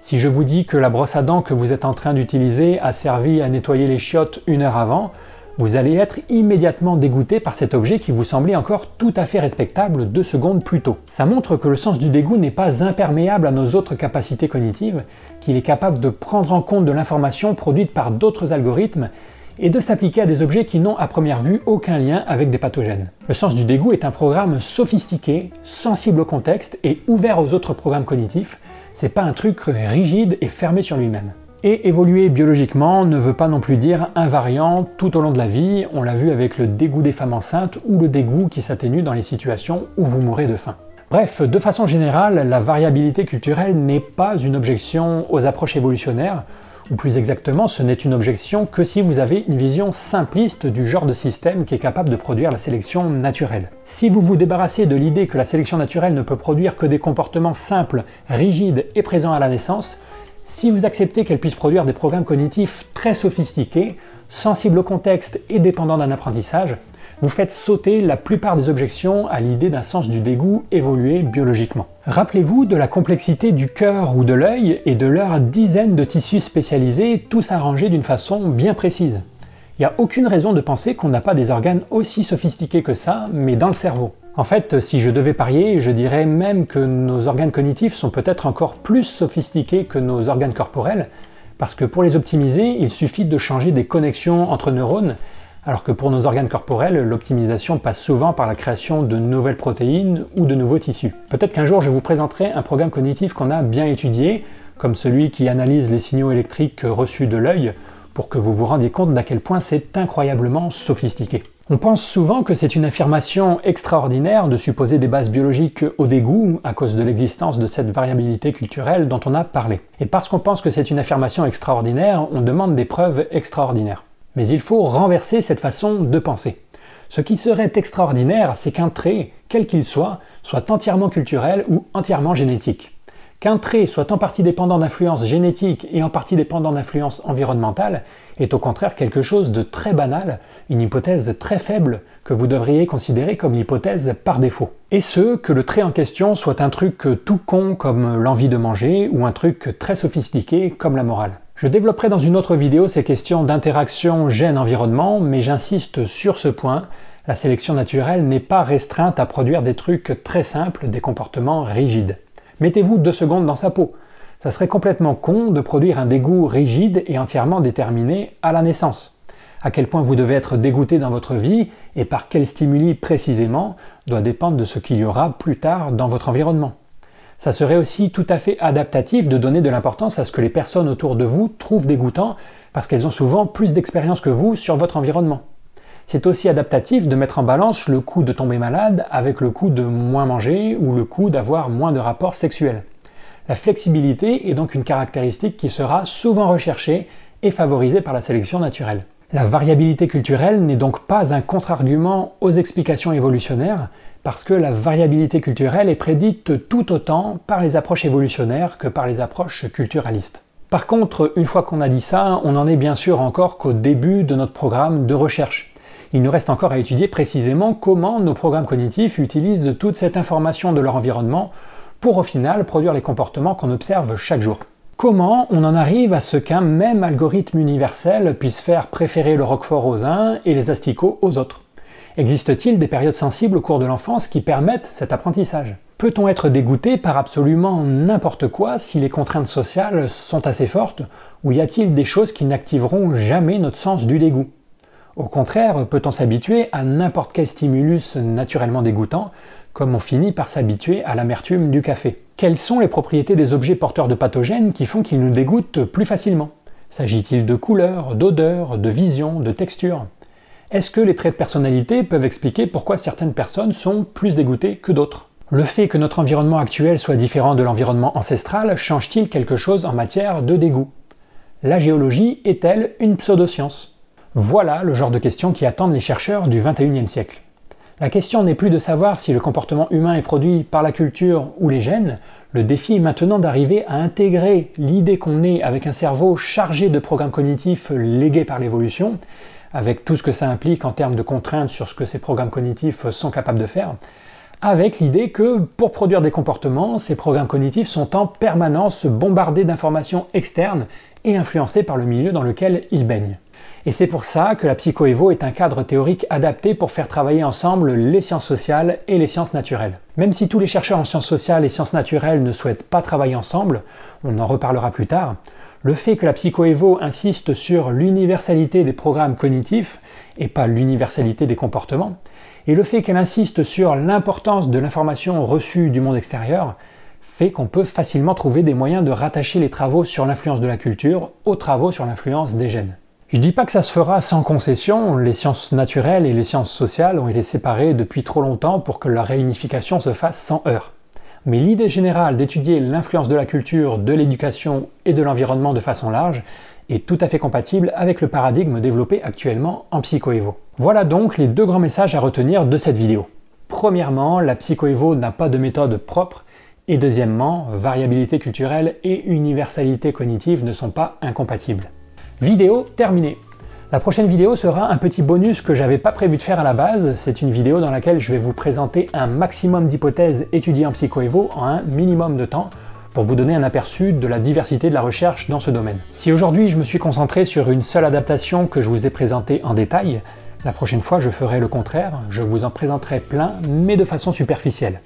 Si je vous dis que la brosse à dents que vous êtes en train d'utiliser a servi à nettoyer les chiottes une heure avant, vous allez être immédiatement dégoûté par cet objet qui vous semblait encore tout à fait respectable deux secondes plus tôt. Ça montre que le sens du dégoût n'est pas imperméable à nos autres capacités cognitives, qu'il est capable de prendre en compte de l'information produite par d'autres algorithmes et de s'appliquer à des objets qui n'ont à première vue aucun lien avec des pathogènes. Le sens du dégoût est un programme sophistiqué, sensible au contexte et ouvert aux autres programmes cognitifs. C'est pas un truc rigide et fermé sur lui-même. Et évoluer biologiquement ne veut pas non plus dire invariant tout au long de la vie, on l'a vu avec le dégoût des femmes enceintes ou le dégoût qui s'atténue dans les situations où vous mourrez de faim. Bref, de façon générale, la variabilité culturelle n'est pas une objection aux approches évolutionnaires, ou plus exactement, ce n'est une objection que si vous avez une vision simpliste du genre de système qui est capable de produire la sélection naturelle. Si vous vous débarrassez de l'idée que la sélection naturelle ne peut produire que des comportements simples, rigides et présents à la naissance, si vous acceptez qu'elle puisse produire des programmes cognitifs très sophistiqués, sensibles au contexte et dépendants d'un apprentissage, vous faites sauter la plupart des objections à l'idée d'un sens du dégoût évolué biologiquement. Rappelez-vous de la complexité du cœur ou de l'œil et de leurs dizaines de tissus spécialisés, tous arrangés d'une façon bien précise. Il n'y a aucune raison de penser qu'on n'a pas des organes aussi sophistiqués que ça, mais dans le cerveau. En fait, si je devais parier, je dirais même que nos organes cognitifs sont peut-être encore plus sophistiqués que nos organes corporels, parce que pour les optimiser, il suffit de changer des connexions entre neurones alors que pour nos organes corporels, l'optimisation passe souvent par la création de nouvelles protéines ou de nouveaux tissus. Peut-être qu'un jour je vous présenterai un programme cognitif qu'on a bien étudié, comme celui qui analyse les signaux électriques reçus de l'œil, pour que vous vous rendiez compte d'à quel point c'est incroyablement sophistiqué. On pense souvent que c'est une affirmation extraordinaire de supposer des bases biologiques au dégoût à cause de l'existence de cette variabilité culturelle dont on a parlé. Et parce qu'on pense que c'est une affirmation extraordinaire, on demande des preuves extraordinaires. Mais il faut renverser cette façon de penser. Ce qui serait extraordinaire, c'est qu'un trait, quel qu'il soit, soit entièrement culturel ou entièrement génétique. Qu'un trait soit en partie dépendant d'influences génétiques et en partie dépendant d'influences environnementales est au contraire quelque chose de très banal, une hypothèse très faible que vous devriez considérer comme l'hypothèse par défaut. Et ce, que le trait en question soit un truc tout con comme l'envie de manger ou un truc très sophistiqué comme la morale. Je développerai dans une autre vidéo ces questions d'interaction gène-environnement, mais j'insiste sur ce point, la sélection naturelle n'est pas restreinte à produire des trucs très simples, des comportements rigides. Mettez-vous deux secondes dans sa peau. Ça serait complètement con de produire un dégoût rigide et entièrement déterminé à la naissance. À quel point vous devez être dégoûté dans votre vie et par quels stimuli précisément doit dépendre de ce qu'il y aura plus tard dans votre environnement. Ça serait aussi tout à fait adaptatif de donner de l'importance à ce que les personnes autour de vous trouvent dégoûtant parce qu'elles ont souvent plus d'expérience que vous sur votre environnement. C'est aussi adaptatif de mettre en balance le coût de tomber malade avec le coût de moins manger ou le coût d'avoir moins de rapports sexuels. La flexibilité est donc une caractéristique qui sera souvent recherchée et favorisée par la sélection naturelle. La variabilité culturelle n'est donc pas un contre-argument aux explications évolutionnaires, parce que la variabilité culturelle est prédite tout autant par les approches évolutionnaires que par les approches culturalistes. Par contre, une fois qu'on a dit ça, on n'en est bien sûr encore qu'au début de notre programme de recherche. Il nous reste encore à étudier précisément comment nos programmes cognitifs utilisent toute cette information de leur environnement pour au final produire les comportements qu'on observe chaque jour. Comment on en arrive à ce qu'un même algorithme universel puisse faire préférer le roquefort aux uns et les asticots aux autres? Existe-t-il des périodes sensibles au cours de l'enfance qui permettent cet apprentissage? Peut-on être dégoûté par absolument n'importe quoi si les contraintes sociales sont assez fortes Ou y a-t-il des choses qui n'activeront jamais notre sens du dégoût? Au contraire, peut-on s'habituer à n'importe quel stimulus naturellement dégoûtant, comme on finit par s'habituer à l'amertume du café? Quelles sont les propriétés des objets porteurs de pathogènes qui font qu'ils nous dégoûtent plus facilement? S'agit-il de couleurs, d'odeurs, de vision, de texture Est-ce que les traits de personnalité peuvent expliquer pourquoi certaines personnes sont plus dégoûtées que d'autres? Le fait que notre environnement actuel soit différent de l'environnement ancestral change-t-il quelque chose en matière de dégoût? La géologie est-elle une pseudoscience? Voilà le genre de questions qui attendent les chercheurs du 21e siècle. La question n'est plus de savoir si le comportement humain est produit par la culture ou les gènes, le défi est maintenant d'arriver à intégrer l'idée qu'on est avec un cerveau chargé de programmes cognitifs légués par l'évolution, avec tout ce que ça implique en termes de contraintes sur ce que ces programmes cognitifs sont capables de faire, avec l'idée que pour produire des comportements, ces programmes cognitifs sont en permanence bombardés d'informations externes et influencés par le milieu dans lequel ils baignent. Et c'est pour ça que la psychoévo est un cadre théorique adapté pour faire travailler ensemble les sciences sociales et les sciences naturelles. Même si tous les chercheurs en sciences sociales et sciences naturelles ne souhaitent pas travailler ensemble, on en reparlera plus tard, le fait que la psychoévo insiste sur l'universalité des programmes cognitifs et pas l'universalité des comportements, et le fait qu'elle insiste sur l'importance de l'information reçue du monde extérieur, fait qu'on peut facilement trouver des moyens de rattacher les travaux sur l'influence de la culture aux travaux sur l'influence des gènes. Je dis pas que ça se fera sans concession, les sciences naturelles et les sciences sociales ont été séparées depuis trop longtemps pour que leur réunification se fasse sans heurts. Mais l'idée générale d'étudier l'influence de la culture, de l'éducation et de l'environnement de façon large est tout à fait compatible avec le paradigme développé actuellement en psychoévo. Voilà donc les deux grands messages à retenir de cette vidéo. Premièrement, la psychoévo n'a pas de méthode propre et deuxièmement, variabilité culturelle et universalité cognitive ne sont pas incompatibles. Vidéo terminée. La prochaine vidéo sera un petit bonus que j'avais pas prévu de faire à la base. C'est une vidéo dans laquelle je vais vous présenter un maximum d'hypothèses étudiées en psychoévo en un minimum de temps pour vous donner un aperçu de la diversité de la recherche dans ce domaine. Si aujourd'hui je me suis concentré sur une seule adaptation que je vous ai présentée en détail, la prochaine fois je ferai le contraire, je vous en présenterai plein mais de façon superficielle.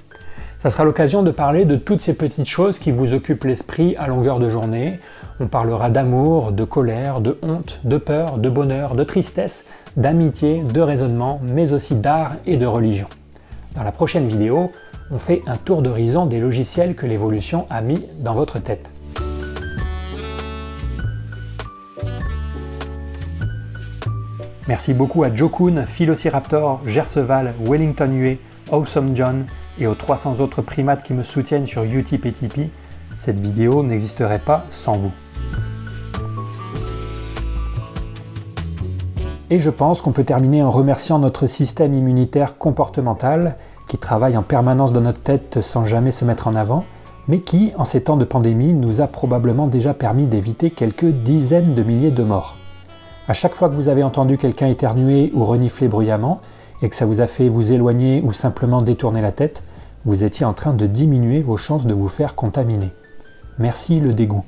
Ça sera l'occasion de parler de toutes ces petites choses qui vous occupent l'esprit à longueur de journée. On parlera d'amour, de colère, de honte, de peur, de bonheur, de tristesse, d'amitié, de raisonnement, mais aussi d'art et de religion. Dans la prochaine vidéo, on fait un tour d'horizon des logiciels que l'évolution a mis dans votre tête. Merci beaucoup à Joe Kuhn, Philociraptor, Gerceval, Wellington Hue, Awesome John, et aux 300 autres primates qui me soutiennent sur Utip et Tipeee, cette vidéo n'existerait pas sans vous. Et je pense qu'on peut terminer en remerciant notre système immunitaire comportemental qui travaille en permanence dans notre tête sans jamais se mettre en avant, mais qui, en ces temps de pandémie, nous a probablement déjà permis d'éviter quelques dizaines de milliers de morts. À chaque fois que vous avez entendu quelqu'un éternuer ou renifler bruyamment, et que ça vous a fait vous éloigner ou simplement détourner la tête, vous étiez en train de diminuer vos chances de vous faire contaminer. Merci le dégoût.